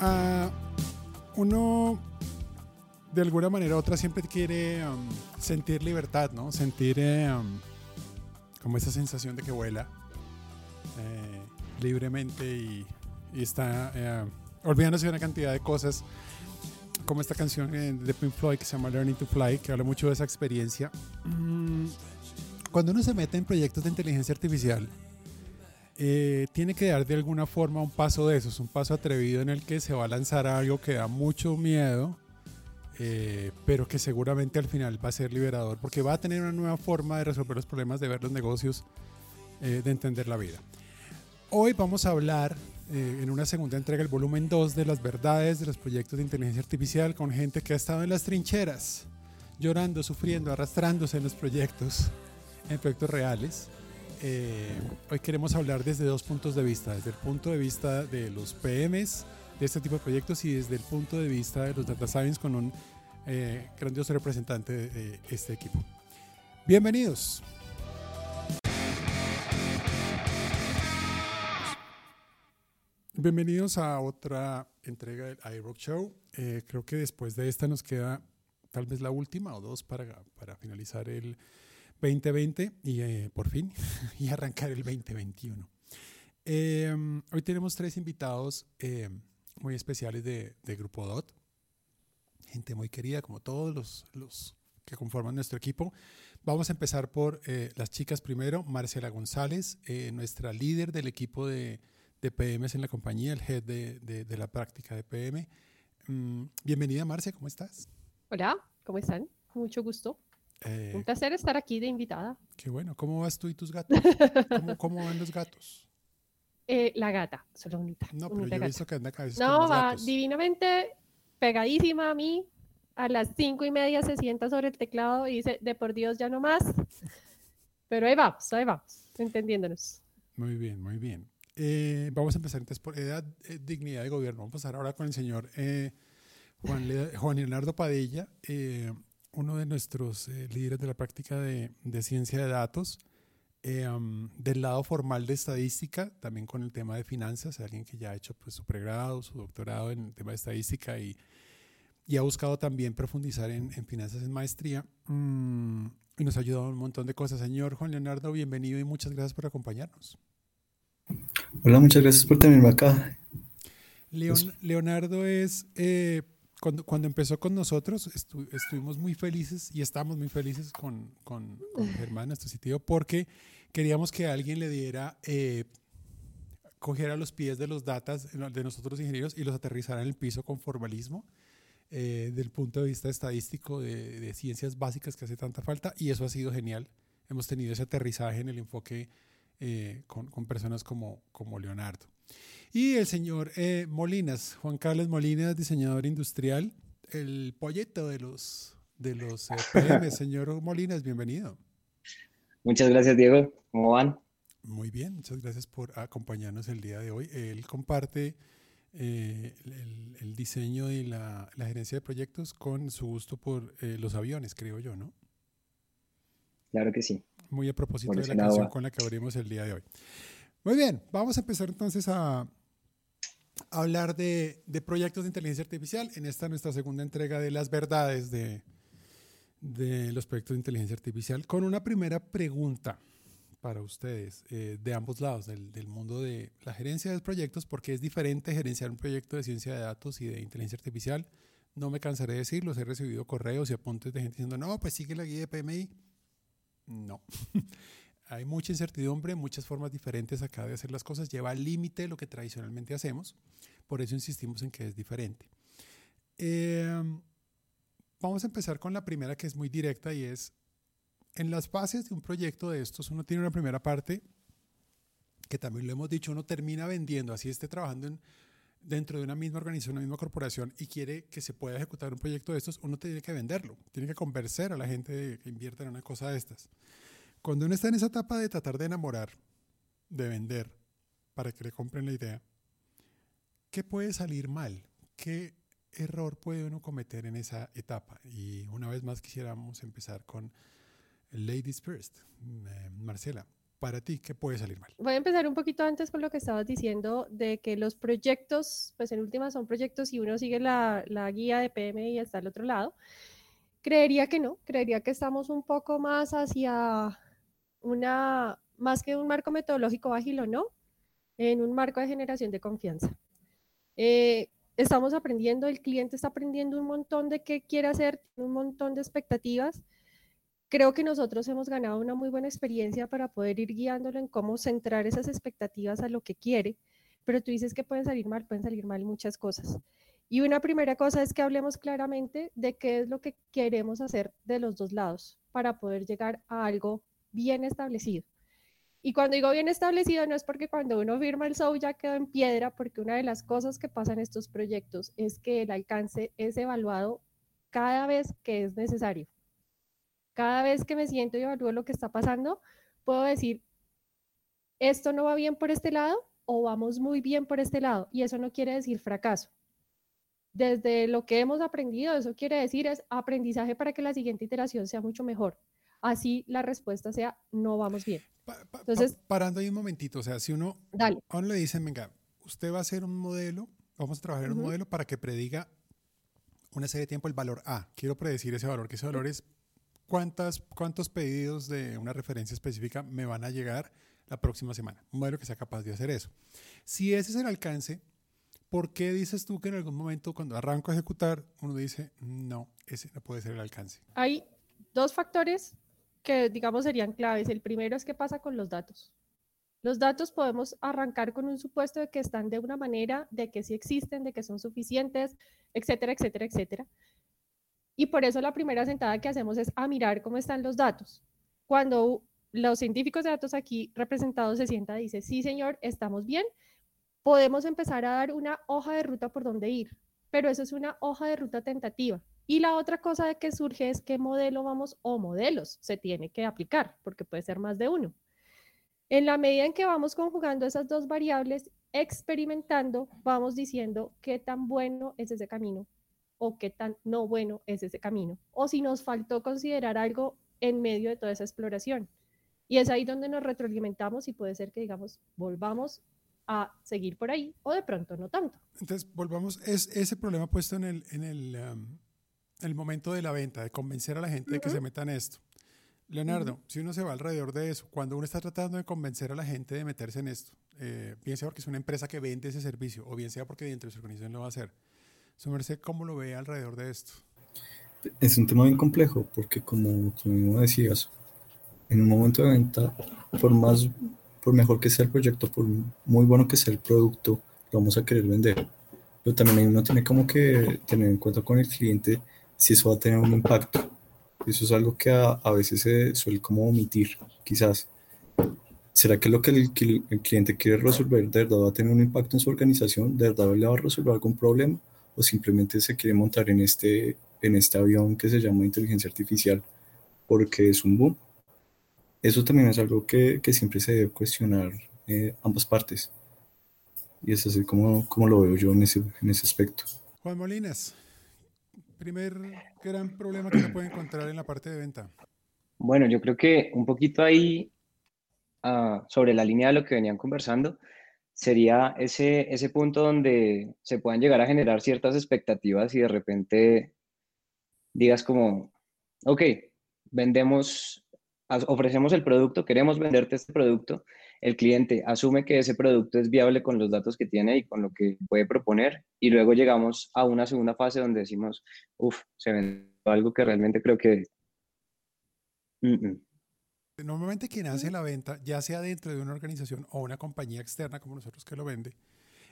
ah, uno de alguna manera u otra siempre quiere sentir libertad, ¿no? Sentir eh, como esa sensación de que vuela eh, libremente y, y está eh, olvidándose de una cantidad de cosas como esta canción de Pink Floyd que se llama Learning to Fly, que habla mucho de esa experiencia. Mm, cuando uno se mete en proyectos de inteligencia artificial, eh, tiene que dar de alguna forma un paso de esos, un paso atrevido en el que se va a lanzar algo que da mucho miedo, eh, pero que seguramente al final va a ser liberador, porque va a tener una nueva forma de resolver los problemas, de ver los negocios, eh, de entender la vida. Hoy vamos a hablar en una segunda entrega, el volumen 2 de las verdades de los proyectos de inteligencia artificial con gente que ha estado en las trincheras, llorando, sufriendo, arrastrándose en los proyectos, en proyectos reales. Hoy queremos hablar desde dos puntos de vista, desde el punto de vista de los PMs, de este tipo de proyectos y desde el punto de vista de los data science con un eh, grandioso representante de este equipo. Bienvenidos. Bienvenidos a otra entrega del iRock Show. Eh, creo que después de esta nos queda tal vez la última o dos para, para finalizar el 2020 y eh, por fin y arrancar el 2021. Eh, hoy tenemos tres invitados eh, muy especiales de, Grupo DOT, gente muy querida como todos los, los que conforman nuestro equipo. Vamos a empezar por eh, las chicas primero. Marcela González, nuestra líder del equipo de, de, PMs en la compañía, el head de, de la práctica de PM. Mm, bienvenida, Marce, ¿cómo estás? Hola, ¿cómo están? Mucho gusto. Eh, Un placer estar aquí de invitada. Qué bueno. ¿Cómo vas tú y tus gatos? ¿Cómo, cómo van los gatos? Eh, la gata, solo unita. No, pero yo he visto que anda cabeza. No, va divinamente pegadísima a mí. A las cinco y media se sienta sobre el teclado y dice, de por Dios, ya no más. Pero ahí vamos, ahí vamos, entendiéndonos. Muy bien, muy bien. Eh, vamos a empezar entonces por edad, eh, dignidad de gobierno. Vamos a pasar ahora con el señor eh, Juan, Juan, Leonardo Padilla, eh, uno de nuestros líderes de la práctica de, de ciencia de datos. Eh, um, del lado formal de estadística, también con el tema de finanzas, alguien que ya ha hecho pues, su pregrado, su doctorado en el tema de estadística y, y ha buscado también profundizar en, en finanzas en maestría mm, y nos ha ayudado un montón de cosas. Señor Juan Leonardo, bienvenido y muchas gracias por acompañarnos. Hola, muchas gracias por tenerme acá. Leon, Leonardo es... Eh, cuando, cuando, empezó con nosotros, estu estuvimos muy felices y estamos muy felices con, con, con Germán, nuestro sitio, porque queríamos que alguien le diera, eh, cogiera los pies de los datas de nosotros ingenieros y los aterrizara en el piso con formalismo, eh, del punto de vista estadístico, de, de, ciencias básicas que hace tanta falta, y eso ha sido genial. Hemos tenido ese aterrizaje en el enfoque eh, con, con, personas como, como Leonardo. Y el señor eh, Molinas, Juan Carlos Molinas, diseñador industrial, el polleto de los, de los eh, PM. señor Molinas, bienvenido. Muchas gracias, Diego. ¿Cómo van? Muy bien, muchas gracias por acompañarnos el día de hoy. Él comparte eh, el, el, diseño y la, la, gerencia de proyectos con su gusto por los aviones, creo yo, ¿no? Claro que sí. Muy a propósito de la canción con la que abrimos el día de hoy. Muy bien, vamos a empezar entonces a hablar de, de, proyectos de inteligencia artificial en esta nuestra segunda entrega de las verdades de, de los proyectos de inteligencia artificial con una primera pregunta para ustedes eh, de ambos lados del, del, mundo de la gerencia de proyectos porque es diferente gerenciar un proyecto de ciencia de datos y de inteligencia artificial. No me cansaré de decirlo he recibido correos y apuntes de gente diciendo no pues sigue la guía de PMI no hay mucha incertidumbre, muchas formas diferentes acá de hacer las cosas, lleva al límite lo que tradicionalmente hacemos, por eso insistimos en que es diferente. Eh, vamos a empezar con la primera que es muy directa y es, en las bases de un proyecto de estos, uno tiene una primera parte que también lo hemos dicho, uno termina vendiendo, así esté trabajando en, dentro de una misma organización, una misma corporación y quiere que se pueda ejecutar un proyecto de estos, uno tiene que venderlo, tiene que convencer a la gente que invierta en una cosa de estas. Cuando uno está en esa etapa de tratar de enamorar, de vender, para que le compren la idea, ¿qué puede salir mal? ¿Qué error puede uno cometer en esa etapa? Y una vez más quisiéramos empezar con Ladies First. Eh, Marcela, para ti, ¿qué puede salir mal? Voy a empezar un poquito antes con lo que estabas diciendo de que los proyectos, pues en última son proyectos y uno sigue la, la guía de PMI y está al otro lado. Creería que no, creería que estamos un poco más hacia una, más que un marco metodológico ágil o no, en un marco de generación de confianza. Eh, estamos aprendiendo, el cliente está aprendiendo un montón de qué quiere hacer, un montón de expectativas creo que nosotros hemos ganado una muy buena experiencia para poder ir guiándolo en cómo centrar esas expectativas a lo que quiere, pero tú dices que pueden salir mal, pueden salir mal muchas cosas. Y una primera cosa es que hablemos claramente de qué es lo que queremos hacer de los dos lados para poder llegar a algo bien establecido. Y cuando digo bien establecido no es porque cuando uno firma el SOU ya quedó en piedra, porque una de las cosas que pasa en estos proyectos es que el alcance es evaluado cada vez que es necesario. Cada vez que me siento y evalúo lo que está pasando, puedo decir, esto no va bien por este lado o vamos muy bien por este lado. Y eso no quiere decir fracaso. Desde lo que hemos aprendido, eso quiere decir es aprendizaje para que la siguiente iteración sea mucho mejor. Así la respuesta sea, no vamos bien. Entonces, parando ahí un momentito, o sea, si uno, dale. a uno le dicen, venga, usted va a hacer un modelo, vamos a trabajar en un modelo para que prediga una serie de tiempo el valor A. Quiero predecir ese valor, que ese valor es cuántas, cuántos pedidos de una referencia específica me van a llegar la próxima semana. Un modelo que sea capaz de hacer eso. Si ese es el alcance, ¿por qué dices tú que en algún momento cuando arranco a ejecutar uno dice, no, ese no puede ser el alcance? Hay dos factores que digamos serían claves. El primero es qué pasa con los datos. Los datos podemos arrancar con un supuesto de que están de una manera, de que sí existen, de que son suficientes, etcétera, etcétera, etcétera. Y por eso la primera sentada que hacemos es a mirar cómo están los datos. Cuando los científicos de datos aquí representados se sientan y dice, sí señor, estamos bien, podemos empezar a dar una hoja de ruta por dónde ir, pero eso es una hoja de ruta tentativa. Y la otra cosa de que surge es qué modelo vamos o modelos se tiene que aplicar, porque puede ser más de uno. En la medida en que vamos conjugando esas dos variables, experimentando, vamos diciendo qué tan bueno es ese camino o qué tan no bueno es ese camino, o si nos faltó considerar algo en medio de toda esa exploración. Y es ahí donde nos retroalimentamos y puede ser que, digamos, volvamos a seguir por ahí o de pronto no tanto. Entonces, volvamos, es ese problema puesto en el, um, el momento de la venta, de convencer a la gente de que se metan esto. Leonardo, si uno se va alrededor de eso, cuando uno está tratando de convencer a la gente de meterse en esto, eh, bien sea porque es una empresa que vende ese servicio o bien sea porque dentro de su organización lo va a hacer, su merced, ¿cómo lo ve alrededor de esto? Es un tema bien complejo, porque como tú mismo decías, en un momento de venta, por más, por mejor que sea el proyecto, por muy bueno que sea el producto, lo vamos a querer vender. Pero también uno tiene como que tener en cuenta con el cliente si eso va a tener un impacto. Eso es algo que a, a veces se suele como omitir, quizás. ¿Será que lo que el, el, cliente quiere resolver de verdad va a tener un impacto en su organización? ¿De verdad le va a resolver algún problema? o simplemente se quiere montar en este, en este avión que se llama inteligencia artificial porque es un boom. Eso también es algo que, que siempre se debe cuestionar eh, ambas partes. Y es como, como lo veo yo en ese, en ese aspecto. Juan Molinas, primer gran problema que se puede encontrar en la parte de venta. Bueno, yo creo que un poquito ahí uh, sobre la línea de lo que venían conversando, sería ese, ese punto donde se puedan llegar a generar ciertas expectativas y de repente digas como, ok, vendemos, ofrecemos el producto, queremos venderte este producto, el cliente asume que ese producto es viable con los datos que tiene y con lo que puede proponer y luego llegamos a una segunda fase donde decimos, uff, se vendió algo que realmente creo que... Normalmente quien hace la venta, ya sea dentro de una organización o una compañía externa como nosotros que lo vende,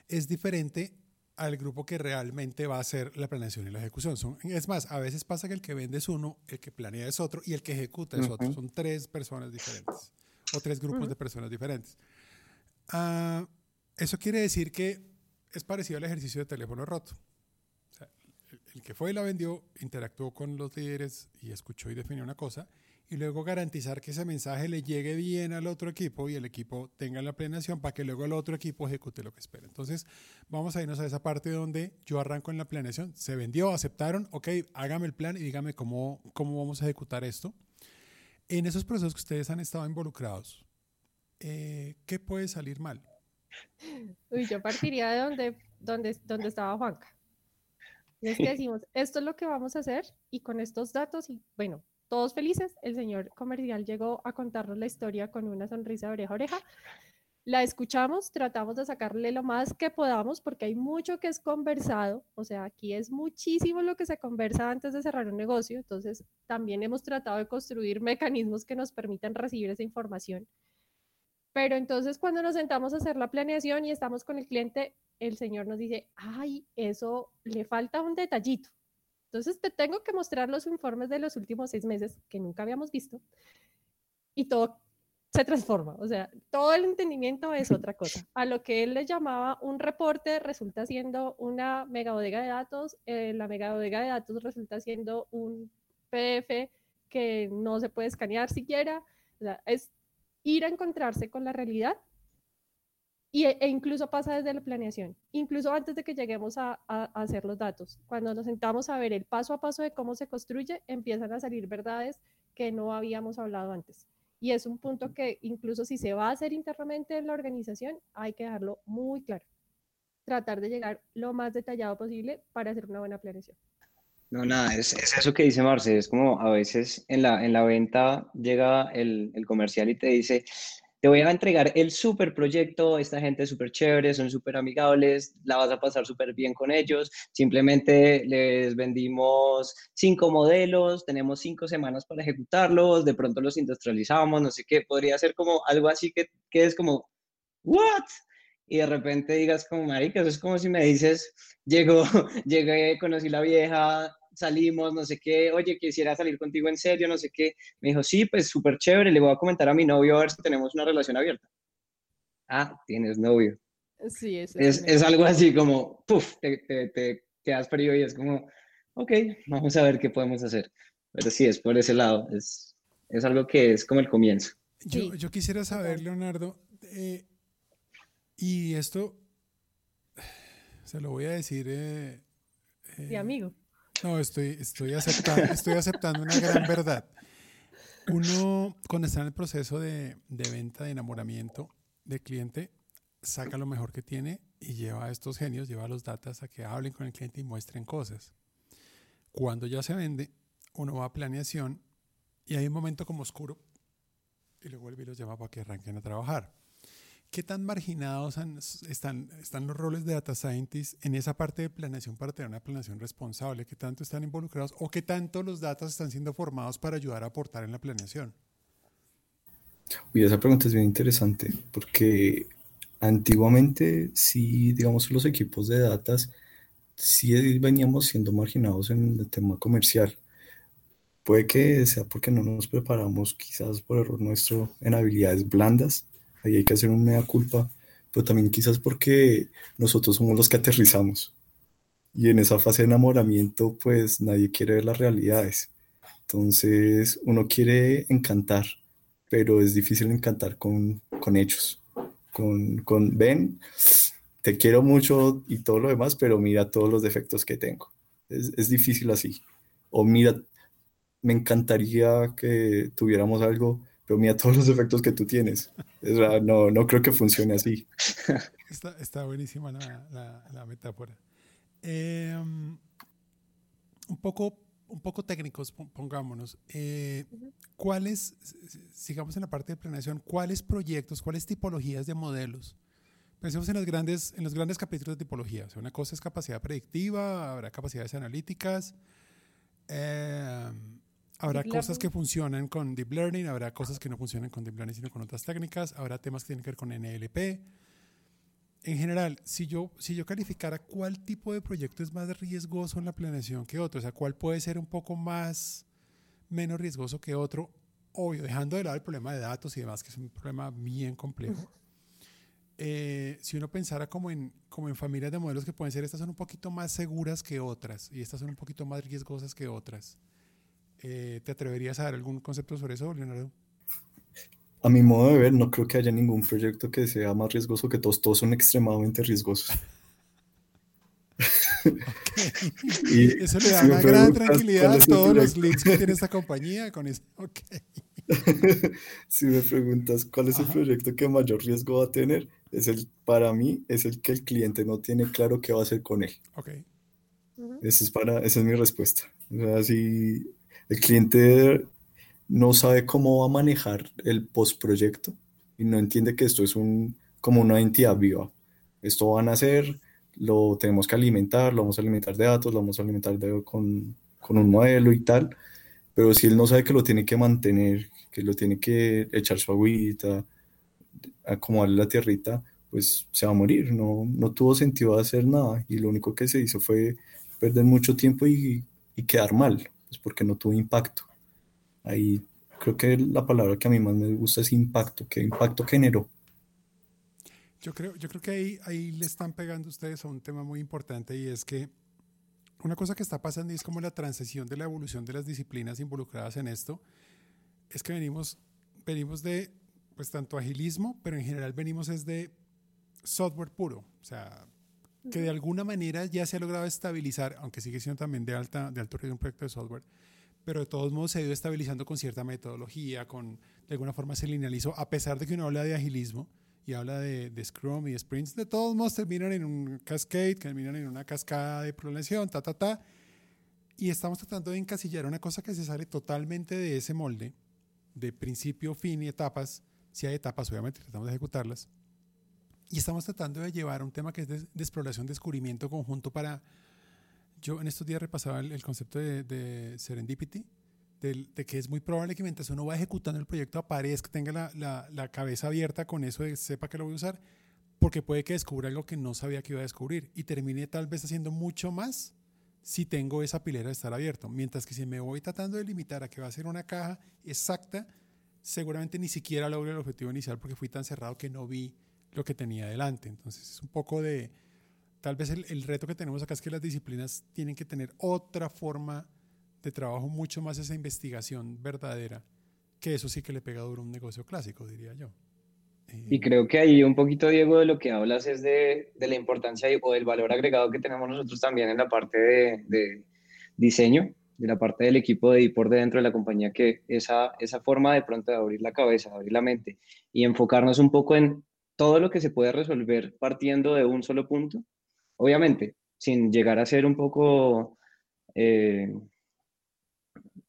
es diferente al grupo que realmente va a hacer la planeación y la ejecución. Son, es más, a veces pasa que el que vende es uno, el que planea es otro y el que ejecuta es otro. Son tres personas diferentes o tres grupos de personas diferentes. Ah, eso quiere decir que es parecido al ejercicio de teléfono roto. el, el que fue y la vendió interactuó con los líderes y escuchó y definió una cosa y luego garantizar que ese mensaje le llegue bien al otro equipo y el equipo tenga la planeación para que luego el otro equipo ejecute lo que espera. Entonces, vamos a irnos a esa parte donde yo arranco en la planeación. Se vendió, aceptaron, ok, hágame el plan y dígame cómo, cómo vamos a ejecutar esto. En esos procesos que ustedes han estado involucrados, eh, ¿qué puede salir mal? Uy, yo partiría de donde, donde, donde estaba Juanca. Y es que decimos, esto es lo que vamos a hacer y con estos datos, y bueno, todos felices, el señor comercial llegó a contarnos la historia con una sonrisa de oreja a oreja. La escuchamos, tratamos de sacarle lo más que podamos porque hay mucho que es conversado, o sea, aquí es muchísimo lo que se conversa antes de cerrar un negocio, entonces también hemos tratado de construir mecanismos que nos permitan recibir esa información. Pero entonces cuando nos sentamos a hacer la planeación y estamos con el cliente, el señor nos dice, ay, eso le falta un detallito. Entonces te tengo que mostrar los informes de los últimos seis meses que nunca habíamos visto y todo se transforma. O sea, todo el entendimiento es otra cosa. A lo que él le llamaba un reporte resulta siendo una mega bodega de datos. Eh, la mega bodega de datos resulta siendo un PDF que no se puede escanear siquiera. O sea, es ir a encontrarse con la realidad y, e, e incluso pasa desde la planeación, incluso antes de que lleguemos a, hacer los datos. Cuando nos sentamos a ver el paso a paso de cómo se construye, empiezan a salir verdades que no habíamos hablado antes. Y es un punto que incluso si se va a hacer internamente en la organización, hay que dejarlo muy claro. Tratar de llegar lo más detallado posible para hacer una buena planeación. No, nada, es, eso que dice Marce, es como a veces en la, en la venta llega el, el comercial y te dice, te voy a entregar el super proyecto, esta gente es súper chévere, son súper amigables, la vas a pasar súper bien con ellos, simplemente les vendimos cinco modelos, tenemos cinco semanas para ejecutarlos, de pronto los industrializamos, no sé qué, podría ser como algo así que, que es como, ¿what? Y de repente digas como, marica, eso es como si me dices, llegó, llegué, conocí la vieja, salimos, no sé qué, oye, quisiera salir contigo en serio, no sé qué. Me dijo, sí, pues súper chévere, le voy a comentar a mi novio a ver si tenemos una relación abierta. Ah, tienes novio. Sí, es, es, algo así como, puf, te, te, te quedas frío y es como, ok, vamos a ver qué podemos hacer. Pero sí, es por ese lado, es, es algo que es como el comienzo. Yo, yo quisiera saber, Leonardo, eh, y esto se lo voy a decir. Eh, eh, amigo. No, estoy, estoy, aceptando, estoy aceptando una gran verdad. Uno, cuando está en el proceso de, de venta, de enamoramiento del cliente, saca lo mejor que tiene y lleva a estos genios, lleva a los datas a que hablen con el cliente y muestren cosas. Cuando ya se vende, uno va a planeación y hay un momento como oscuro y luego y los llama para que arranquen a trabajar. ¿Qué tan marginados están, los roles de data scientists en esa parte de planeación para tener una planeación responsable? ¿Qué tanto están involucrados o qué tanto los datos están siendo formados para ayudar a aportar en la planeación? Uy, esa pregunta es bien interesante porque antiguamente sí, digamos, los equipos de datas sí veníamos siendo marginados en el tema comercial. Puede que sea porque no nos preparamos quizás por error nuestro en habilidades blandas ahí hay que hacer un mea culpa, pero también quizás porque nosotros somos los que aterrizamos. Y en esa fase de enamoramiento, pues nadie quiere ver las realidades. Entonces, uno quiere encantar, pero es difícil encantar con, con hechos. Con, con, ven, te quiero mucho y todo lo demás, pero mira todos los defectos que tengo. Es, es difícil así. O mira, me encantaría que tuviéramos algo, pero mira todos los efectos que tú tienes. no, no creo que funcione así. Está, buenísima la, metáfora. Em, un, poco, un poco técnicos, pongámonos. Eh, ¿Cuáles, sigamos en la parte de planeación, cuáles proyectos, cuáles tipologías de modelos? Pensemos en, los grandes, en los grandes capítulos de tipología. una cosa es capacidad predictiva, habrá capacidades analíticas. Eh, Habrá cosas que funcionan con Deep Learning, habrá cosas que no funcionan con Deep Learning, sino con otras técnicas, habrá temas que tienen que ver con NLP. En general, si yo, si yo calificara cuál tipo de proyecto es más riesgoso en la planeación que otro, o sea, cuál puede ser un poco más, menos riesgoso que otro, obvio, dejando de lado el problema de datos y demás, que es un problema bien complejo. Eh, si uno pensara como en, como en familias de modelos que pueden ser, estas son un poquito más seguras que otras y estas son un poquito más riesgosas que otras. Eh, ¿Te atreverías a dar algún concepto sobre eso, Leonardo? A mi modo de ver, no creo que haya ningún proyecto que sea más riesgoso que todos. Todos son extremadamente riesgosos. y eso le da una gran tranquilidad a todos los leads que tiene esta compañía con eso. Okay. si me preguntas cuál es el proyecto que mayor riesgo va a tener, es el, para mí, es el que el cliente no tiene claro qué va a hacer con él. Ok. Esa es, para, esa es mi respuesta. O sea, si el cliente no sabe cómo va a manejar el postproyecto y no entiende que esto es un, como una entidad viva. Esto van a hacer, lo tenemos que alimentar, lo vamos a alimentar de datos, lo vamos a alimentar con, con un modelo y tal, pero si él no sabe que lo tiene que mantener, que lo tiene que echar su agüita, acomodarle la tierrita, pues se va a morir, no, no tuvo sentido hacer nada y lo único que se hizo fue perder mucho tiempo y quedar mal, pues porque no tuvo impacto. Ahí creo que la palabra que a mí más me gusta es impacto, ¿qué impacto generó? Yo creo, yo creo que ahí, ahí le están pegando ustedes a un tema muy importante y es que una cosa que está pasando es como la transición de la evolución de las disciplinas involucradas en esto, es que venimos, venimos de, pues tanto agilismo, pero en general venimos es de software puro, o sea, que de alguna manera ya se ha logrado estabilizar, aunque sigue siendo también de, alta, de alto riesgo un proyecto de software, pero de todos modos se ha ido estabilizando con cierta metodología, con, de alguna forma se linealizó, a pesar de que uno habla de agilismo y habla de, de Scrum y de Sprints, de todos modos terminan en un cascade, terminan en una cascada de prolongación, ta, ta, ta, y estamos tratando de encasillar una cosa que se sale totalmente de ese molde, de principio, fin y etapas, si hay etapas, obviamente tratamos de ejecutarlas, y estamos tratando de llevar un tema que es de, exploración, descubrimiento conjunto para... Yo en estos días repasaba el, concepto de, serendipity, de, que es muy probable que mientras uno va ejecutando el proyecto aparezca, tenga la, la, la, cabeza abierta con eso de sepa que lo voy a usar, porque puede que descubra algo que no sabía que iba a descubrir y termine tal vez haciendo mucho más si tengo esa pilera de estar abierto. Mientras que si me voy tratando de limitar a que va a ser una caja exacta, seguramente ni siquiera logro el objetivo inicial porque fui tan cerrado que no vi lo que tenía delante. Entonces es un poco de, tal vez el, el, reto que tenemos acá es que las disciplinas tienen que tener otra forma de trabajo, mucho más esa investigación verdadera, que eso sí que le pega duro a un negocio clásico, diría yo. Y creo que ahí un poquito, Diego, de lo que hablas es de, de la importancia o del valor agregado que tenemos nosotros también en la parte de, de diseño, de la parte del equipo de por dentro de la compañía, que esa, esa forma de pronto de abrir la cabeza, abrir la mente y enfocarnos un poco en todo lo que se puede resolver partiendo de un solo punto, obviamente, sin llegar a ser un poco eh,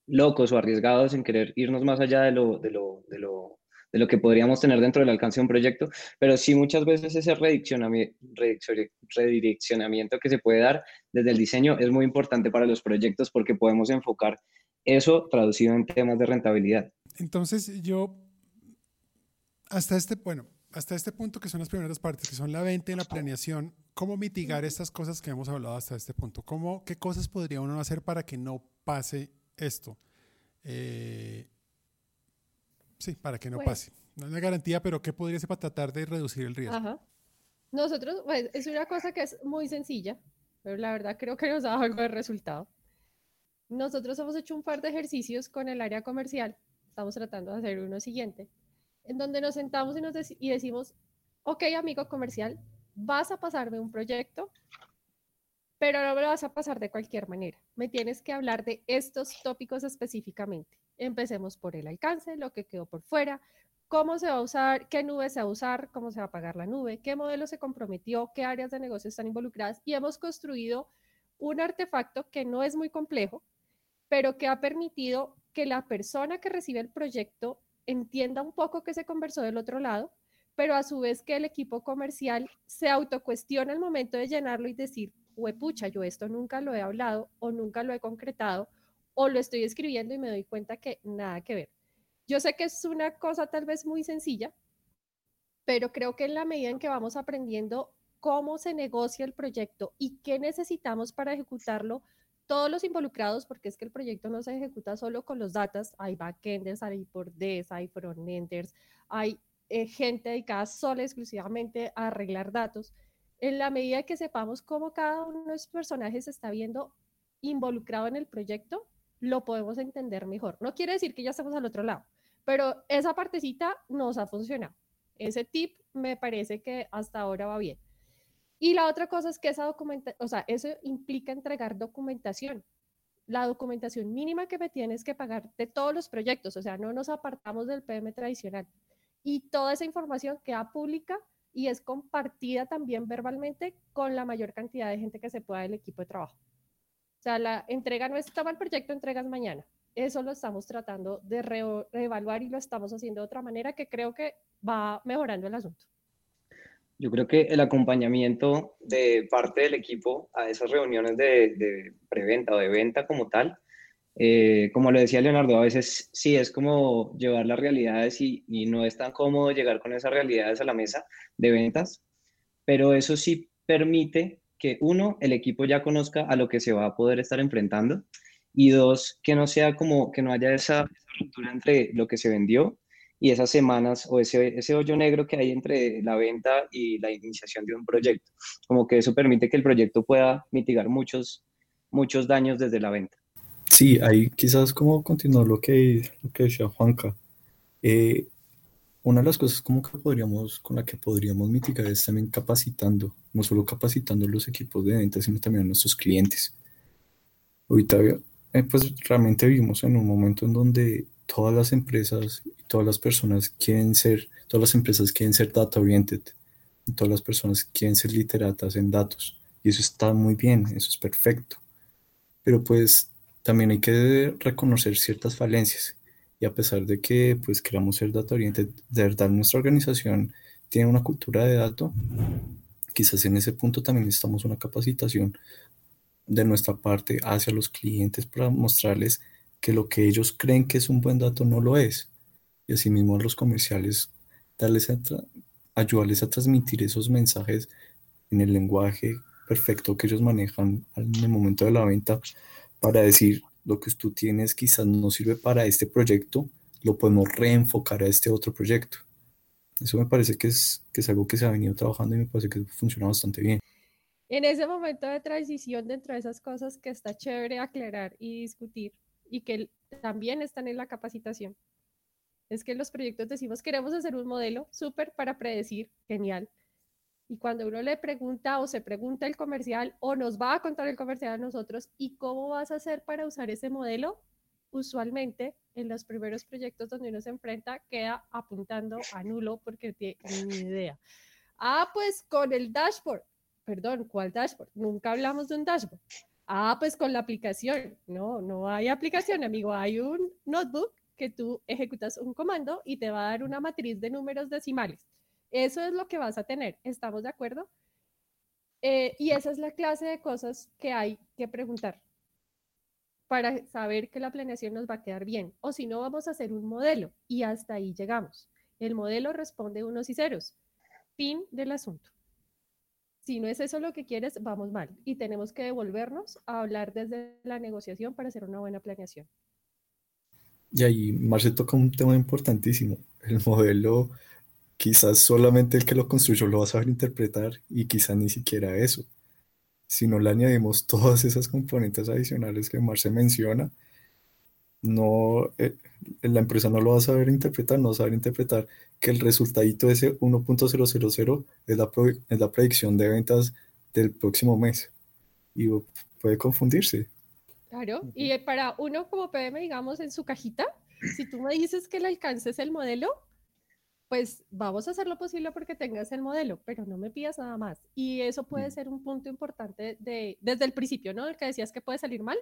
locos o arriesgados en querer irnos más allá de lo, de lo, de lo, de lo que podríamos tener dentro del alcance de un proyecto, pero sí muchas veces ese redireccionamiento que se puede dar desde el diseño es muy importante para los proyectos porque podemos enfocar eso traducido en temas de rentabilidad. Entonces yo, hasta este, bueno, hasta este punto, que son las primeras partes, que son la venta y la planeación, ¿cómo mitigar estas cosas que hemos hablado hasta este punto? ¿Cómo, ¿Qué cosas podría uno hacer para que no pase esto? Eh, sí, para que no pase. No es una garantía, pero ¿qué podría hacer para tratar de reducir el riesgo? Ajá. Nosotros, pues, es una cosa que es muy sencilla, pero la verdad creo que nos da algo de resultado. Nosotros hemos hecho un par de ejercicios con el área comercial. Estamos tratando de hacer uno siguiente en donde nos sentamos y, nos decimos, ok, amigo comercial, vas a pasarme un proyecto, pero no me lo vas a pasar de cualquier manera. Me tienes que hablar de estos tópicos específicamente. Empecemos por el alcance, lo que quedó por fuera, cómo se va a usar, qué nube se va a usar, cómo se va a pagar la nube, qué modelo se comprometió, qué áreas de negocio están involucradas y hemos construido un artefacto que no es muy complejo, pero que ha permitido que la persona que recibe el proyecto entienda un poco que se conversó del otro lado, pero a su vez que el equipo comercial se autocuestiona el momento de llenarlo y decir, pucha, yo esto nunca lo he hablado o nunca lo he concretado o lo estoy escribiendo y me doy cuenta que nada que ver. Yo sé que es una cosa tal vez muy sencilla, pero creo que en la medida en que vamos aprendiendo cómo se negocia el proyecto y qué necesitamos para ejecutarlo, todos los involucrados, porque es que el proyecto no se ejecuta solo con los datos, hay backenders, hay pordes, hay frontenders, hay eh, gente dedicada solo exclusivamente a arreglar datos. En la medida que sepamos cómo cada uno de esos personajes está viendo involucrado en el proyecto, lo podemos entender mejor. No quiere decir que ya estamos al otro lado, pero esa partecita nos ha funcionado. Ese tip me parece que hasta ahora va bien. Y la otra cosa es que esa documentación, o sea, eso implica entregar documentación. la documentación mínima que me tienes que pagar de todos los proyectos, o sea, no nos apartamos del PM tradicional. Y toda esa información queda pública y es compartida también verbalmente con la mayor cantidad de gente que se pueda del equipo de trabajo. O sea, la entrega no es toma el proyecto, entregas mañana. Eso lo estamos tratando de reevaluar y lo estamos haciendo de otra manera que creo que va mejorando el asunto. Yo creo que el acompañamiento de parte del equipo a esas reuniones de, preventa o de venta como tal, eh, como lo decía Leonardo, a veces sí es como llevar las realidades y, y, no es tan cómodo llegar con esas realidades a la mesa de ventas, pero eso sí permite que uno, el equipo ya conozca a lo que se va a poder estar enfrentando y dos, que no sea como que no haya esa, ruptura entre lo que se vendió y esas semanas o ese, ese hoyo negro que hay entre la venta y la iniciación de un proyecto. Como que eso permite que el proyecto pueda mitigar muchos, muchos daños desde la venta. Sí, ahí quizás como continuar lo que, lo que decía Juanca. Eh, una de las cosas como que podríamos, con la que podríamos mitigar es también capacitando, no solo capacitando los equipos de venta, sino también a nuestros clientes. Ahorita eh, pues realmente vivimos en un momento en donde todas las empresas y todas las personas quieren ser, todas las empresas quieren ser data oriented, y todas las personas quieren ser literatas en datos. Y eso está muy bien, eso es perfecto. Pero pues también hay que reconocer ciertas falencias. Y a pesar de que pues queramos ser data oriented, de verdad nuestra organización tiene una cultura de datos, quizás en ese punto también necesitamos una capacitación de nuestra parte hacia los clientes para mostrarles que lo que ellos creen que es un buen dato no lo es. Y asimismo a los comerciales, darles ayudarles a transmitir esos mensajes en el lenguaje perfecto que ellos manejan en el momento de la venta para decir lo que tú tienes quizás no sirve para este proyecto, lo podemos reenfocar a este otro proyecto. Eso me parece que es, que es algo que se ha venido trabajando y me parece que funciona bastante bien en ese momento de transición dentro de esas cosas que está chévere aclarar y discutir y que también están en la capacitación. Es que los proyectos decimos, queremos hacer un modelo súper para predecir, genial. Y cuando uno le pregunta o se pregunta el comercial o nos va a contar el comercial a nosotros, ¿y cómo vas a hacer para usar ese modelo? Usualmente en los primeros proyectos donde uno se enfrenta queda apuntando a nulo porque tiene ni idea. Ah, pues con el dashboard perdón, ¿cuál dashboard? Nunca hablamos de un dashboard. Ah, pues con la aplicación. No, no hay aplicación, amigo. Hay un notebook que tú ejecutas un comando y te va a dar una matriz de números decimales. Eso es lo que vas a tener. ¿Estamos de acuerdo? Eh, y esa es la clase de cosas que hay que preguntar para saber que la planeación nos va a quedar bien. O si no, vamos a hacer un modelo y hasta ahí llegamos. El modelo responde unos y ceros. Fin del asunto. Si no es eso lo que quieres, vamos mal y tenemos que devolvernos a hablar desde la negociación para hacer una buena planeación. Y ahí Marce toca un tema importantísimo. El modelo, quizás solamente el que lo construyó lo va a saber interpretar y quizás ni siquiera eso. Si no le añadimos todas esas componentes adicionales que Marce menciona, no, eh, la empresa no lo va a saber interpretar, no va a saber interpretar que el resultadito de ese 1.000 es la, es la predicción de ventas del próximo mes y puede confundirse. Claro, y para uno como PM, digamos, en su cajita, si tú me dices que el alcance es el modelo, pues vamos a hacer lo posible porque tengas el modelo, pero no me pidas nada más. Y eso puede ser un punto importante de, desde el principio, ¿no? El que decías que puede salir mal,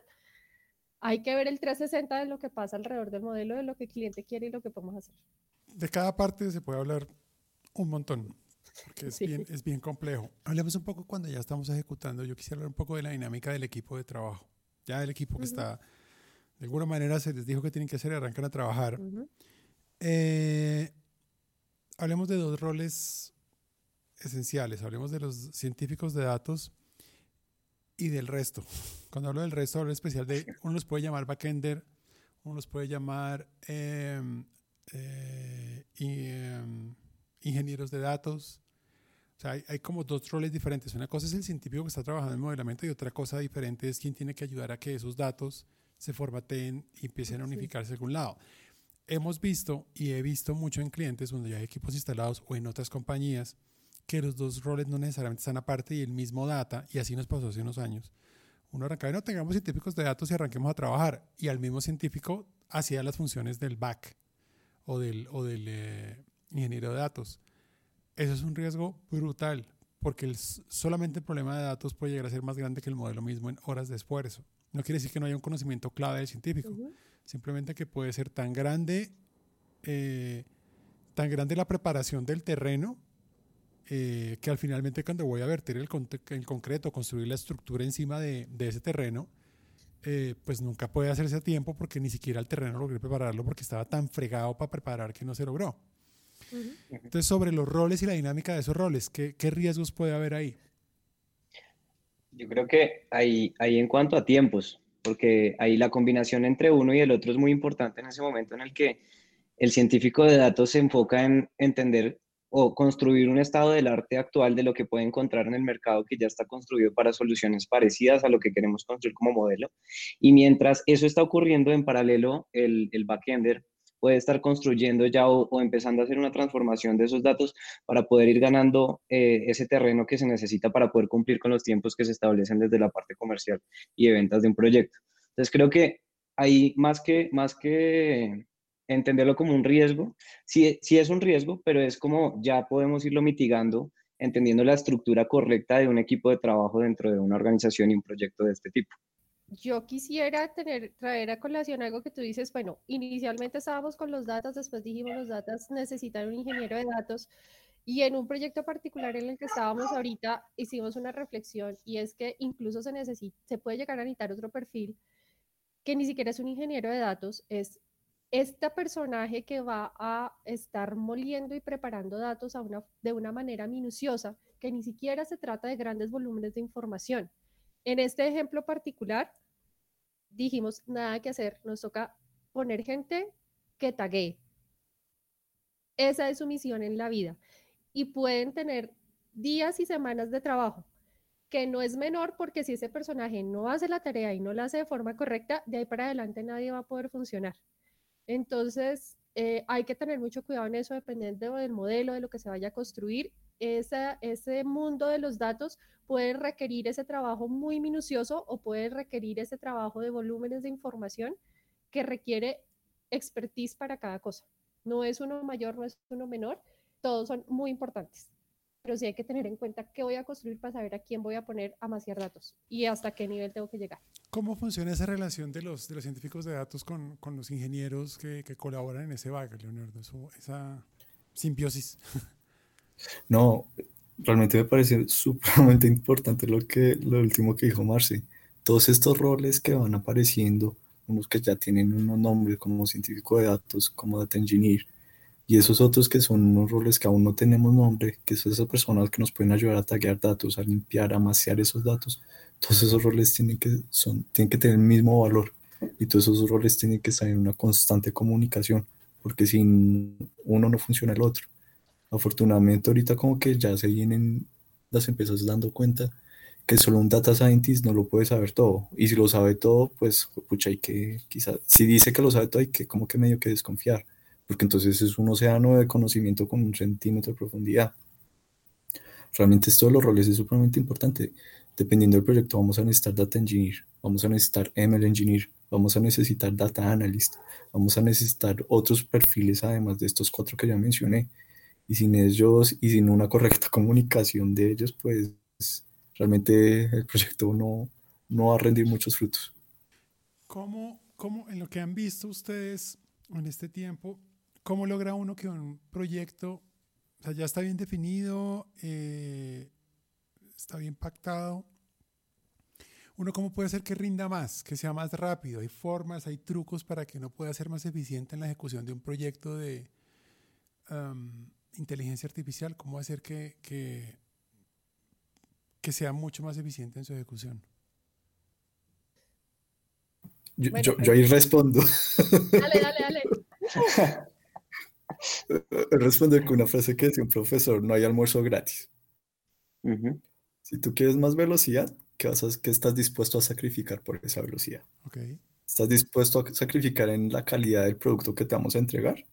hay que ver el 360 de lo que pasa alrededor del modelo, de lo que el cliente quiere y lo que podemos hacer. De cada parte se puede hablar un montón, porque es, bien, es bien complejo. Hablemos un poco cuando ya estamos ejecutando. Yo quisiera hablar un poco de la dinámica del equipo de trabajo. Ya el equipo que está, de alguna manera se les dijo que tienen que hacer y arrancan a trabajar. Eh, hablemos de dos roles esenciales. Hablemos de los científicos de datos y del resto. Cuando hablo del resto, hablo especial de, uno los puede llamar backender, uno los puede llamar em, eh, em, ingenieros de datos. O sea, hay, como dos roles diferentes. Una cosa es el científico que está trabajando en modelamiento y otra cosa diferente es quien tiene que ayudar a que esos datos se formateen y empiecen a unificarse a algún lado. Hemos visto y he visto mucho en clientes donde ya hay equipos instalados o en otras compañías que los dos roles no necesariamente están aparte y el mismo data, y así nos pasó hace unos años. Uno arrancaba y no tengamos científicos de datos y arranquemos a trabajar. Y al mismo científico hacía las funciones del back o del, o del eh, ingeniero de datos. Eso es un riesgo brutal, porque solamente el problema de datos puede llegar a ser más grande que el modelo mismo en horas de esfuerzo. No quiere decir que no haya un conocimiento clave del científico, simplemente que puede ser tan grande, eh, tan grande la preparación del terreno eh, que al finalmente cuando voy a verter el, concreto, construir la estructura encima de, ese terreno, eh, pues nunca puede hacerse a tiempo porque ni siquiera el terreno logré prepararlo porque estaba tan fregado para preparar que no se logró. Entonces, sobre los roles y la dinámica de esos roles, ¿qué, riesgos puede haber ahí? Yo creo que ahí, ahí en cuanto a tiempos, porque ahí la combinación entre uno y el otro es muy importante en ese momento en el que el científico de datos se enfoca en entender o construir un estado del arte actual de lo que puede encontrar en el mercado que ya está construido para soluciones parecidas a lo que queremos construir como modelo. Y mientras eso está ocurriendo en paralelo, el, el backender puede estar construyendo ya o, empezando a hacer una transformación de esos datos para poder ir ganando eh, ese terreno que se necesita para poder cumplir con los tiempos que se establecen desde la parte comercial y de ventas de un proyecto. Entonces creo que ahí más que, más que entenderlo como un riesgo, sí, sí es un riesgo, pero es como ya podemos irlo mitigando entendiendo la estructura correcta de un equipo de trabajo dentro de una organización y un proyecto de este tipo. Yo quisiera tener, traer a colación algo que tú dices, bueno, inicialmente estábamos con los datos, después dijimos los datos necesitan un ingeniero de datos. Y en un proyecto particular en el que estábamos ahorita hicimos una reflexión y es que incluso se necesita, se puede llegar a necesitar otro perfil que ni siquiera es un ingeniero de datos, es este personaje que va a estar moliendo y preparando datos de una manera minuciosa, que ni siquiera se trata de grandes volúmenes de información. En este ejemplo particular, dijimos, nada que hacer, nos toca poner gente que tague. Esa es su misión en la vida. Y pueden tener días y semanas de trabajo, que no es menor porque si ese personaje no hace la tarea y no la hace de forma correcta, de ahí para adelante nadie va a poder funcionar. Entonces, eh, hay que tener mucho cuidado en eso, dependiendo del modelo, de lo que se vaya a construir. ese mundo de los datos puede requerir ese trabajo muy minucioso o puede requerir ese trabajo de volúmenes de información que requiere expertise para cada cosa. No es uno mayor, no es uno menor, todos son muy importantes pero sí hay que tener en cuenta qué voy a construir para saber a quién voy a poner a maciar datos y hasta qué nivel tengo que llegar. ¿Cómo funciona esa relación de los, de los científicos de datos con, con los ingenieros que, que, colaboran en ese BAG, Leonardo? esa simbiosis. No, realmente me parece supremamente importante lo, que, lo último que dijo Marci. Todos estos roles que van apareciendo, unos que ya tienen unos nombres como científico de datos, como data engineer, y esos otros que son unos roles que aún no tenemos nombre, que son esas personas que nos pueden ayudar a taguear datos, a limpiar, a masear esos datos, todos esos roles tienen que, son, tienen que tener el mismo valor y todos esos roles tienen que estar en una constante comunicación, porque sin uno no funciona el otro. Afortunadamente ahorita como que ya se vienen las empresas dando cuenta que solo un data scientist no lo puede saber todo. Y si lo sabe todo, pues, pucha, hay que, quizás, si dice que lo sabe todo, hay que como que medio que desconfiar porque entonces es un océano de conocimiento con un centímetro de profundidad. Realmente esto de los roles es supremamente importante. Dependiendo del proyecto, vamos a necesitar data engineer, vamos a necesitar ML engineer, vamos a necesitar data analyst, vamos a necesitar otros perfiles además de estos cuatro que ya mencioné. Y sin ellos y sin una correcta comunicación de ellos, pues realmente el proyecto no, no va a rendir muchos frutos. ¿Cómo, ¿Cómo, en lo que han visto ustedes en este tiempo, ¿Cómo logra uno que un proyecto ya está bien definido, eh, está bien pactado? Uno cómo puede hacer que rinda más, que sea más rápido. Hay formas, hay trucos para que uno pueda ser más eficiente en la ejecución de un proyecto de inteligencia artificial. ¿Cómo hacer que, que, que sea mucho más eficiente en su ejecución? Yo, yo, yo, ahí respondo. Dale, dale, dale. Responde con una frase que decía un profesor, no hay almuerzo gratis. Si tú quieres más velocidad, ¿qué, vas a, ¿qué estás dispuesto a sacrificar por esa velocidad? Okay. ¿Estás dispuesto a sacrificar en la calidad del producto que te vamos a entregar?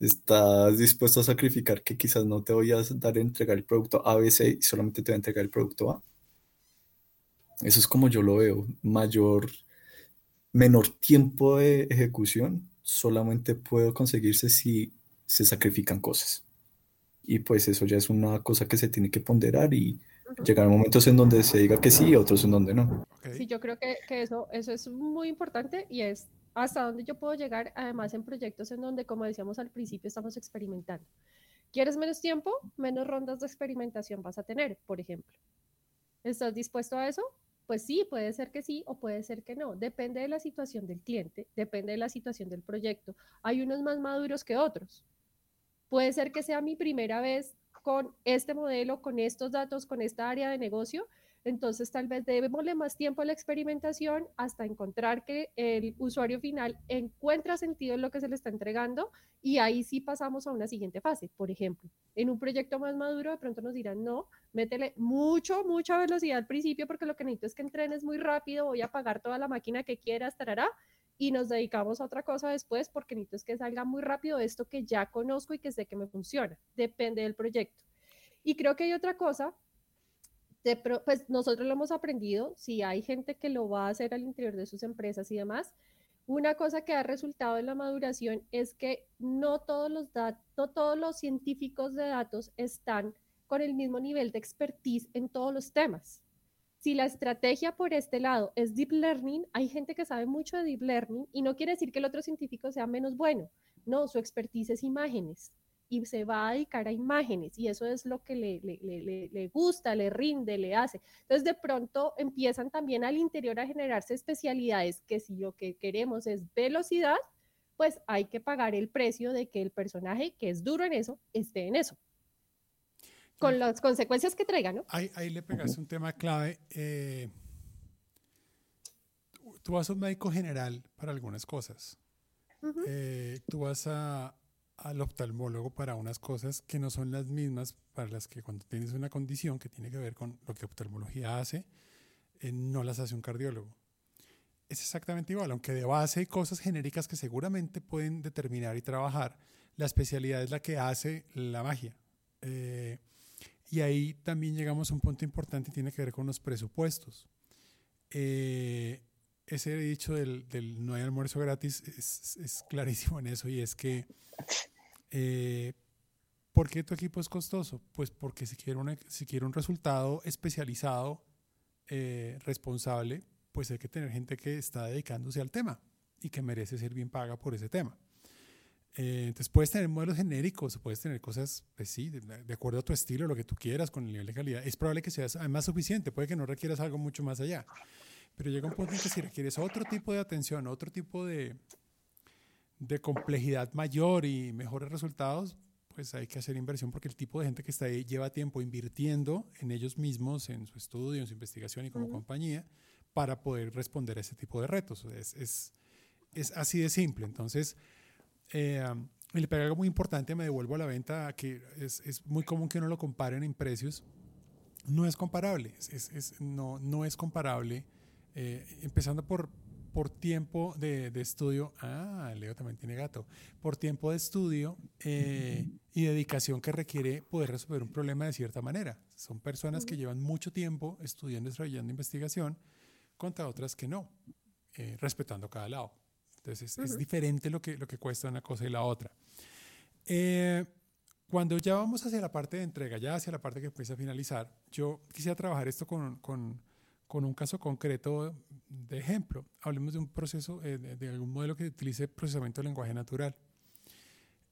¿Estás dispuesto a sacrificar que quizás no te voy a dar a entregar el producto A, B, C y solamente te voy a entregar el producto A? Eso es como yo lo veo. Mayor, menor tiempo de ejecución solamente puede conseguirse si se sacrifican cosas. Y pues eso ya es una cosa que se tiene que ponderar y llegar a momentos en donde se diga que sí y otros en donde no. Sí, yo creo que, que, eso, eso es muy importante y es hasta donde yo puedo llegar, además en proyectos en donde, como decíamos al principio, estamos experimentando. ¿Quieres menos tiempo? Menos rondas de experimentación vas a tener, por ejemplo. ¿Estás dispuesto a eso? Pues sí, puede ser que sí o puede ser que no. Depende de la situación del cliente, depende de la situación del proyecto. Hay unos más maduros que otros. Puede ser que sea mi primera vez con este modelo, con estos datos, con esta área de negocio entonces, tal vez démosle más tiempo a la experimentación hasta encontrar que el usuario final encuentra sentido en lo que se le está entregando y ahí sí pasamos a una siguiente fase. Por ejemplo, en un proyecto más maduro, de pronto nos dirán, no, métele mucho, mucha velocidad al principio porque lo que necesito es que entrenes muy rápido, voy a pagar toda la máquina que quieras, estará y nos dedicamos a otra cosa después porque necesito es que salga muy rápido esto que ya conozco y que sé que me funciona. Depende del proyecto. Y creo que hay otra cosa pues nosotros lo hemos aprendido, si hay gente que lo va a hacer al interior de sus empresas y demás, una cosa que ha resultado en la maduración es que no todos los, no todos los científicos de datos están con el mismo nivel de expertise en todos los temas. Si la estrategia por este lado es deep learning, hay gente que sabe mucho de deep learning y no quiere decir que el otro científico sea menos bueno. No, su expertise es imágenes y se va a dedicar a imágenes y eso es lo que le, le, le, gusta, le rinde, le hace. Entonces de pronto empiezan también al interior a generarse especialidades que si lo que queremos es velocidad, pues hay que pagar el precio de que el personaje que es duro en eso esté en eso. Con las consecuencias que traiga, ¿no? Ahí, ahí le pegaste un tema clave. Eh, tú vas a un médico general para algunas cosas. Eh, tú vas a, al oftalmólogo para unas cosas que no son las mismas para las que cuando tienes una condición que tiene que ver con lo que oftalmología hace, eh, no las hace un cardiólogo. Es exactamente igual, aunque de base hay cosas genéricas que seguramente pueden determinar y trabajar, la especialidad es la que hace la magia. Eh, y ahí también llegamos a un punto importante y tiene que ver con los presupuestos. Eh, ese dicho del, del, no hay almuerzo gratis es, es, clarísimo en eso y es que eh, ¿por qué tu equipo es costoso? Pues porque si quiere, si quiere un resultado especializado, eh, responsable, pues hay que tener gente que está dedicándose al tema y que merece ser bien paga por ese tema. Eh, entonces puedes tener modelos genéricos, puedes tener cosas, pues sí, de, de, acuerdo a tu estilo, lo que tú quieras, con el nivel de calidad. Es probable que sea además suficiente, puede que no requieras algo mucho más allá. Pero llega un punto en que si requieres otro tipo de atención, otro tipo de, de complejidad mayor y mejores resultados, pues hay que hacer inversión porque el tipo de gente que está ahí lleva tiempo invirtiendo en ellos mismos, en su estudio, en su investigación y como compañía, para poder responder a ese tipo de retos. Es, es, es así de simple. Entonces, eh, le pega algo muy importante, me devuelvo a la venta, que es, es, muy común que uno lo comparen en precios. No es comparable, es, no, no es comparable. Eh, empezando por, por tiempo de, de, estudio, ah, Leo también tiene gato, por tiempo de estudio eh, y dedicación que requiere poder resolver un problema de cierta manera. Son personas que llevan mucho tiempo estudiando, desarrollando investigación, contra otras que no, eh, respetando cada lado. Entonces es, diferente lo que, lo que cuesta una cosa y la otra. Eh, cuando ya vamos hacia la parte de entrega, ya hacia la parte que empieza a finalizar, yo quisiera trabajar esto con, con con un caso concreto de ejemplo. Hablemos de un proceso, eh, de, algún modelo que utilice procesamiento de lenguaje natural.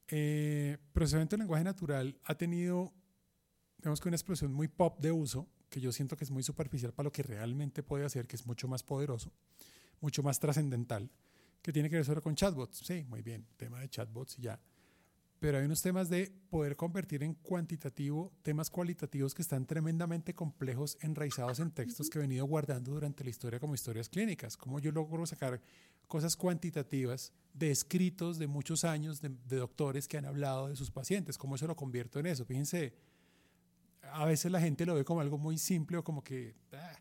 Eh, procesamiento de lenguaje natural ha tenido, digamos que una explosión muy pop de uso, que yo siento que es muy superficial para lo que realmente puede hacer, que es mucho más poderoso, mucho más trascendental, que tiene que ver solo con chatbots. Sí, muy bien, tema de chatbots y ya pero hay unos temas de poder convertir en cuantitativo temas cualitativos que están tremendamente complejos, enraizados en textos que he venido guardando durante la historia como historias clínicas. Cómo yo logro sacar cosas cuantitativas de escritos de muchos años de, doctores que han hablado de sus pacientes, cómo eso lo convierto en eso. Fíjense, a veces la gente lo ve como algo muy simple o como que... Ah,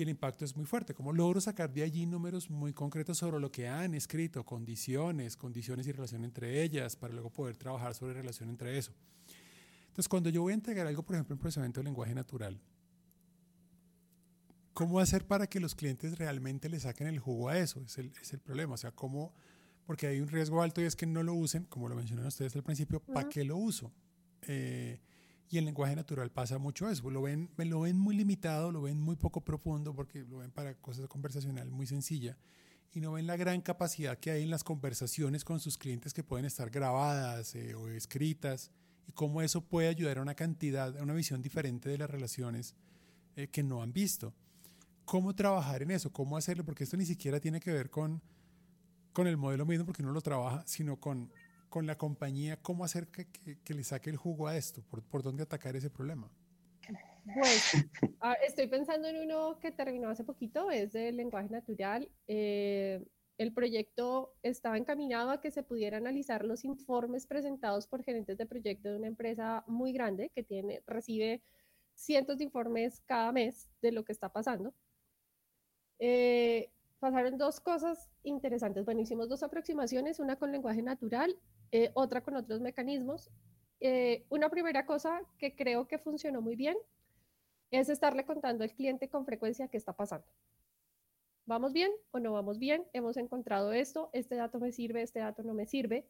y el impacto es muy fuerte. Como logro sacar de allí números muy concretos sobre lo que han escrito, condiciones, condiciones y relación entre ellas, para luego poder trabajar sobre relación entre eso. Entonces, cuando yo voy a entregar algo, por ejemplo, en procesamiento de lenguaje natural, ¿Cómo hacer para que los clientes realmente le saquen el jugo a eso? Es el, es el problema. O sea, ¿cómo? Porque hay un riesgo alto y es que no lo usen, como lo mencionaron ustedes al principio, ¿para qué lo uso? Eh, y el lenguaje natural pasa mucho eso. Lo ven, lo ven muy limitado, lo ven muy poco profundo, porque lo ven para cosas conversacional muy sencilla. Y no ven la gran capacidad que hay en las conversaciones con sus clientes que pueden estar grabadas eh, o escritas y cómo eso puede ayudar a una cantidad, a una visión diferente de las relaciones eh, que no han visto. ¿Cómo trabajar en eso? ¿Cómo hacerlo? Porque esto ni siquiera tiene que ver con, con el modelo mismo, porque uno lo trabaja, sino con, con la compañía, cómo hacer que, que, le saque el jugo a esto, por, por dónde atacar ese problema. Pues estoy pensando en uno que terminó hace poquito, es del lenguaje natural. Eh, el proyecto estaba encaminado a que se pudiera analizar los informes presentados por gerentes de proyecto de una empresa muy grande que tiene, recibe cientos de informes cada mes de lo que está pasando. Eh, pasaron dos cosas interesantes. Bueno, hicimos dos aproximaciones, una con lenguaje natural, eh, otra con otros mecanismos. Eh, una primera cosa que creo que funcionó muy bien es estarle contando al cliente con frecuencia qué está pasando. ¿Vamos bien o no vamos bien? Hemos encontrado esto, este dato me sirve, este dato no me sirve.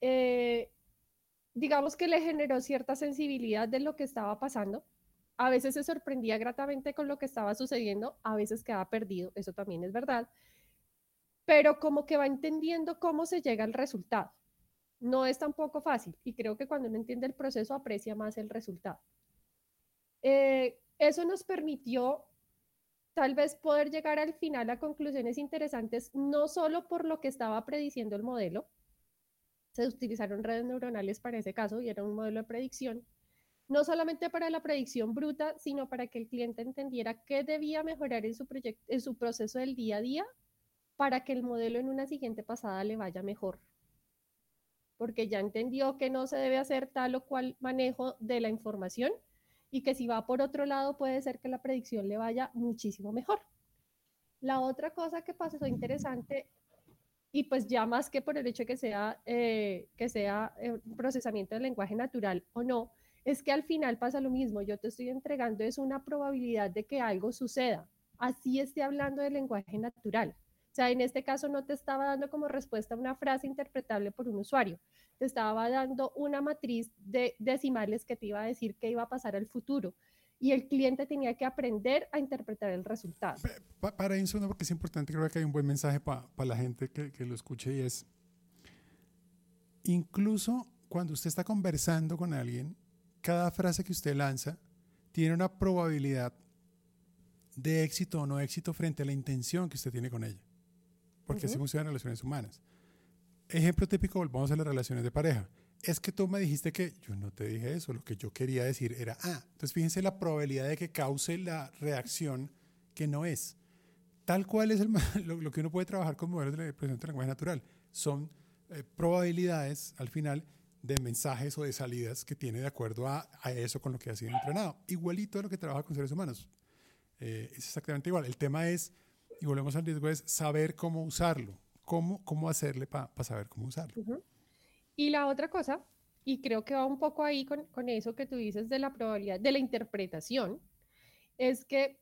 Eh, digamos que le generó cierta sensibilidad de lo que estaba pasando. A veces se sorprendía gratamente con lo que estaba sucediendo, a veces quedaba perdido, eso también es verdad, pero como que va entendiendo cómo se llega al resultado. No es tampoco fácil y creo que cuando uno entiende el proceso aprecia más el resultado. Eh, eso nos permitió tal vez poder llegar al final a conclusiones interesantes, no solo por lo que estaba prediciendo el modelo, se utilizaron redes neuronales para ese caso y era un modelo de predicción, no solamente para la predicción bruta, sino para que el cliente entendiera qué debía mejorar en su, en su proceso del día a día para que el modelo en una siguiente pasada le vaya mejor. Porque ya entendió que no se debe hacer tal o cual manejo de la información, y que si va por otro lado puede ser que la predicción le vaya muchísimo mejor. La otra cosa que pasó interesante, y pues ya más que por el hecho de que sea, eh, que sea eh, procesamiento del lenguaje natural o no, es que al final pasa lo mismo. Yo te estoy entregando es una probabilidad de que algo suceda. Así esté hablando del lenguaje natural. O sea, en este caso no te estaba dando como respuesta una frase interpretable por un usuario, te estaba dando una matriz de decimales que te iba a decir qué iba a pasar al futuro. Y el cliente tenía que aprender a interpretar el resultado. para eso, porque es importante, creo que hay un buen mensaje para la gente que, que lo escuche y es, incluso cuando usted está conversando con alguien, cada frase que usted lanza tiene una probabilidad de éxito o no éxito frente a la intención que usted tiene con ella porque así funcionan relaciones humanas. Ejemplo típico, volvamos a las relaciones de pareja. Es que tú me dijiste que yo no te dije eso, lo que yo quería decir era ah. Entonces fíjense la probabilidad de que cause la reacción que no es. Tal cual es el, lo, que uno puede trabajar con modelos de expresión de lenguaje natural. Son eh, probabilidades al final de mensajes o de salidas que tiene de acuerdo a, a, eso con lo que ha sido entrenado. Igualito a lo que trabaja con seres humanos. Eh, es exactamente igual. El tema es y volvemos al riesgo, es saber cómo usarlo, cómo, cómo hacerle para saber cómo usarlo. Y la otra cosa, y creo que va un poco ahí con, con eso que tú dices de la probabilidad, de la interpretación, es que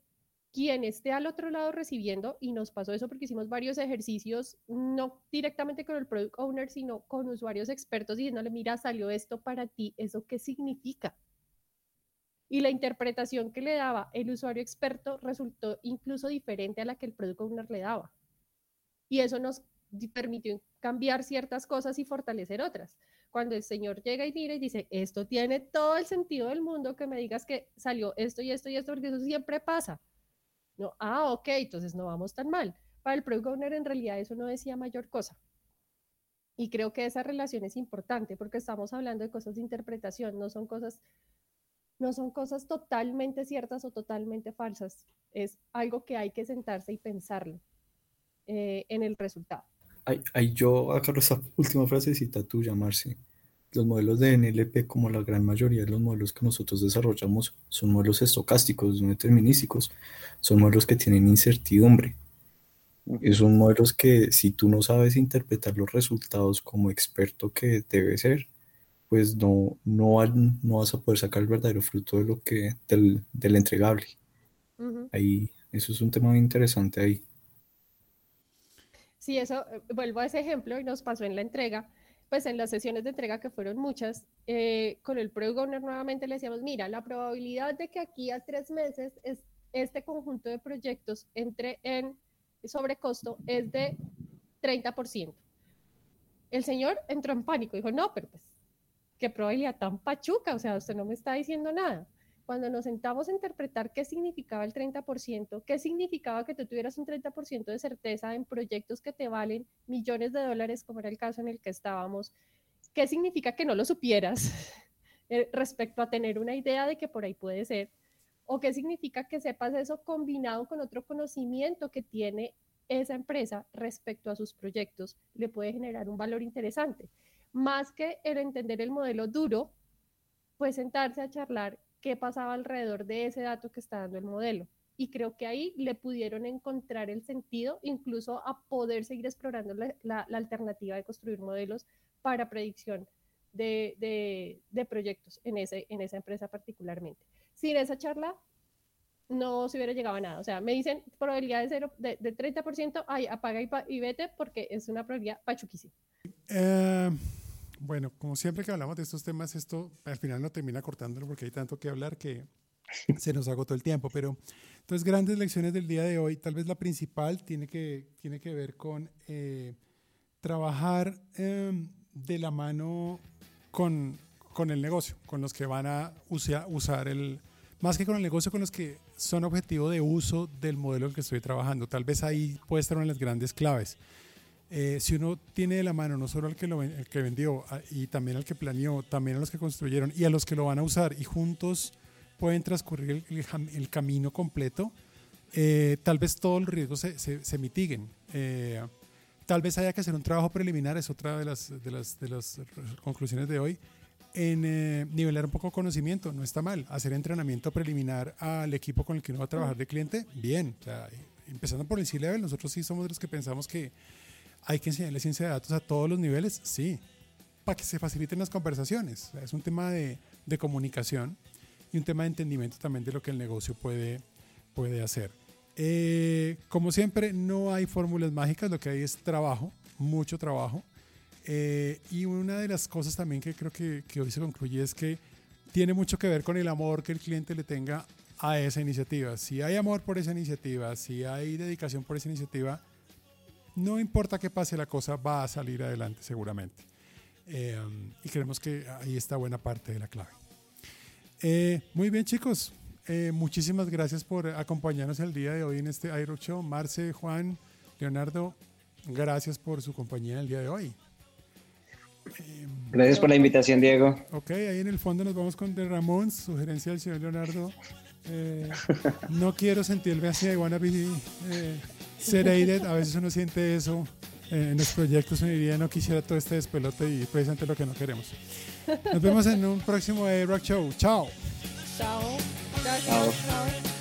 quien esté al otro lado recibiendo, y nos pasó eso porque hicimos varios ejercicios, no directamente con el product owner, sino con usuarios expertos diciéndole, mira, salió esto para ti, ¿eso qué significa? Y la interpretación que le daba el usuario experto resultó incluso diferente a la que el product owner le daba. Y eso nos permitió cambiar ciertas cosas y fortalecer otras. Cuando el señor llega y mira y dice, esto tiene todo el sentido del mundo que me digas que salió esto y esto y esto, porque eso siempre pasa. No, ah, ok, entonces no vamos tan mal. Para el product owner en realidad eso no decía mayor cosa. Y creo que esa relación es importante porque estamos hablando de cosas de interpretación, no son cosas no son cosas totalmente ciertas o totalmente falsas, es algo que hay que sentarse y pensarlo eh, en el resultado. Hay, yo agarro esa última frasecita tuya, Marci. Los modelos de NLP, como la gran mayoría de los modelos que nosotros desarrollamos, son modelos estocásticos, no determinísticos. Son modelos que tienen incertidumbre. Y son modelos que si tú no sabes interpretar los resultados como experto que debe ser, pues no, no, no vas a poder sacar el verdadero fruto de lo que, del, del entregable. ahí, Eso es un tema muy interesante ahí. Sí, eso, eh, vuelvo a ese ejemplo y nos pasó en la entrega, pues en las sesiones de entrega que fueron muchas, eh, con el Product Owner nuevamente le decíamos, mira, la probabilidad de que aquí a tres meses es, este conjunto de proyectos entre en sobrecosto es de 30%. El señor entró en pánico, dijo, no, pero pues, qué probabilidad tan pachuca, o sea, usted no me está diciendo nada. Cuando nos sentamos a interpretar qué significaba el 30%, qué significaba que tú tuvieras un 30% de certeza en proyectos que te valen millones de dólares, como era el caso en el que estábamos, qué significa que no lo supieras eh, respecto a tener una idea de que por ahí puede ser, o qué significa que sepas eso combinado con otro conocimiento que tiene esa empresa respecto a sus proyectos le puede generar un valor interesante. Más que el entender el modelo duro, pues sentarse a charlar qué pasaba alrededor de ese dato que está dando el modelo. Y creo que ahí le pudieron encontrar el sentido, incluso a poder seguir explorando la, alternativa de construir modelos para predicción de, proyectos en, ese, en esa empresa particularmente. Sin esa charla, no se hubiera llegado a nada. O sea, me dicen probabilidad de, cero, de, 30%, ay, apaga y, vete porque es una probabilidad pachuquísima. Eh, bueno, como siempre que hablamos de estos temas, esto al final no termina cortándolo porque hay tanto que hablar que se nos agotó el tiempo. Pero entonces, grandes lecciones del día de hoy. Tal vez la principal tiene que, tiene que ver con eh, trabajar em, de la mano con, con el negocio, con los que van a usar el más que con el negocio, con los que son objetivo de uso del modelo en el que estoy trabajando. Tal vez ahí puede estar una de las grandes claves. Eh, si uno tiene de la mano no solo al que, lo, que vendió y también al que planeó, también a los que construyeron y a los que lo van a usar y juntos pueden transcurrir el, camino completo, eh, tal vez todos los riesgos se, se, mitiguen. Eh, tal vez haya que hacer un trabajo preliminar, es otra de las, de las, de las conclusiones de hoy, en eh, nivelar un poco conocimiento, no está mal. Hacer entrenamiento preliminar al equipo con el que uno va a trabajar de cliente, bien. empezando por el C-Level, nosotros sí somos de los que pensamos que hay que enseñarle ciencia de datos a todos los niveles, sí, para que se faciliten las conversaciones. es un tema de, de, comunicación y un tema de entendimiento también de lo que el negocio puede, puede hacer. Eh, como siempre, no hay fórmulas mágicas, lo que hay es trabajo, mucho trabajo eh, y una de las cosas también que creo que, que, hoy se concluye es que tiene mucho que ver con el amor que el cliente le tenga a esa iniciativa. Si hay amor por esa iniciativa, si hay dedicación por esa iniciativa, no importa qué pase, la cosa va a salir adelante seguramente. Eh, y creemos que ahí está buena parte de la clave. Eh, muy bien chicos, muchísimas gracias por acompañarnos el día de hoy en este iRock Show. Marce, Juan, Leonardo, gracias por su compañía el día de hoy. Gracias por la invitación, Diego. Ok, ahí en el fondo nos vamos con The Ramón, sugerencia del señor Leonardo. Eh, no quiero sentirme así, I wanna be eh, sedated. A veces uno siente eso eh, en los proyectos. Uno diría, no quisiera todo este despelote y precisamente lo que no queremos. Nos vemos en un próximo Rock Show. Chao. Chao. Chao.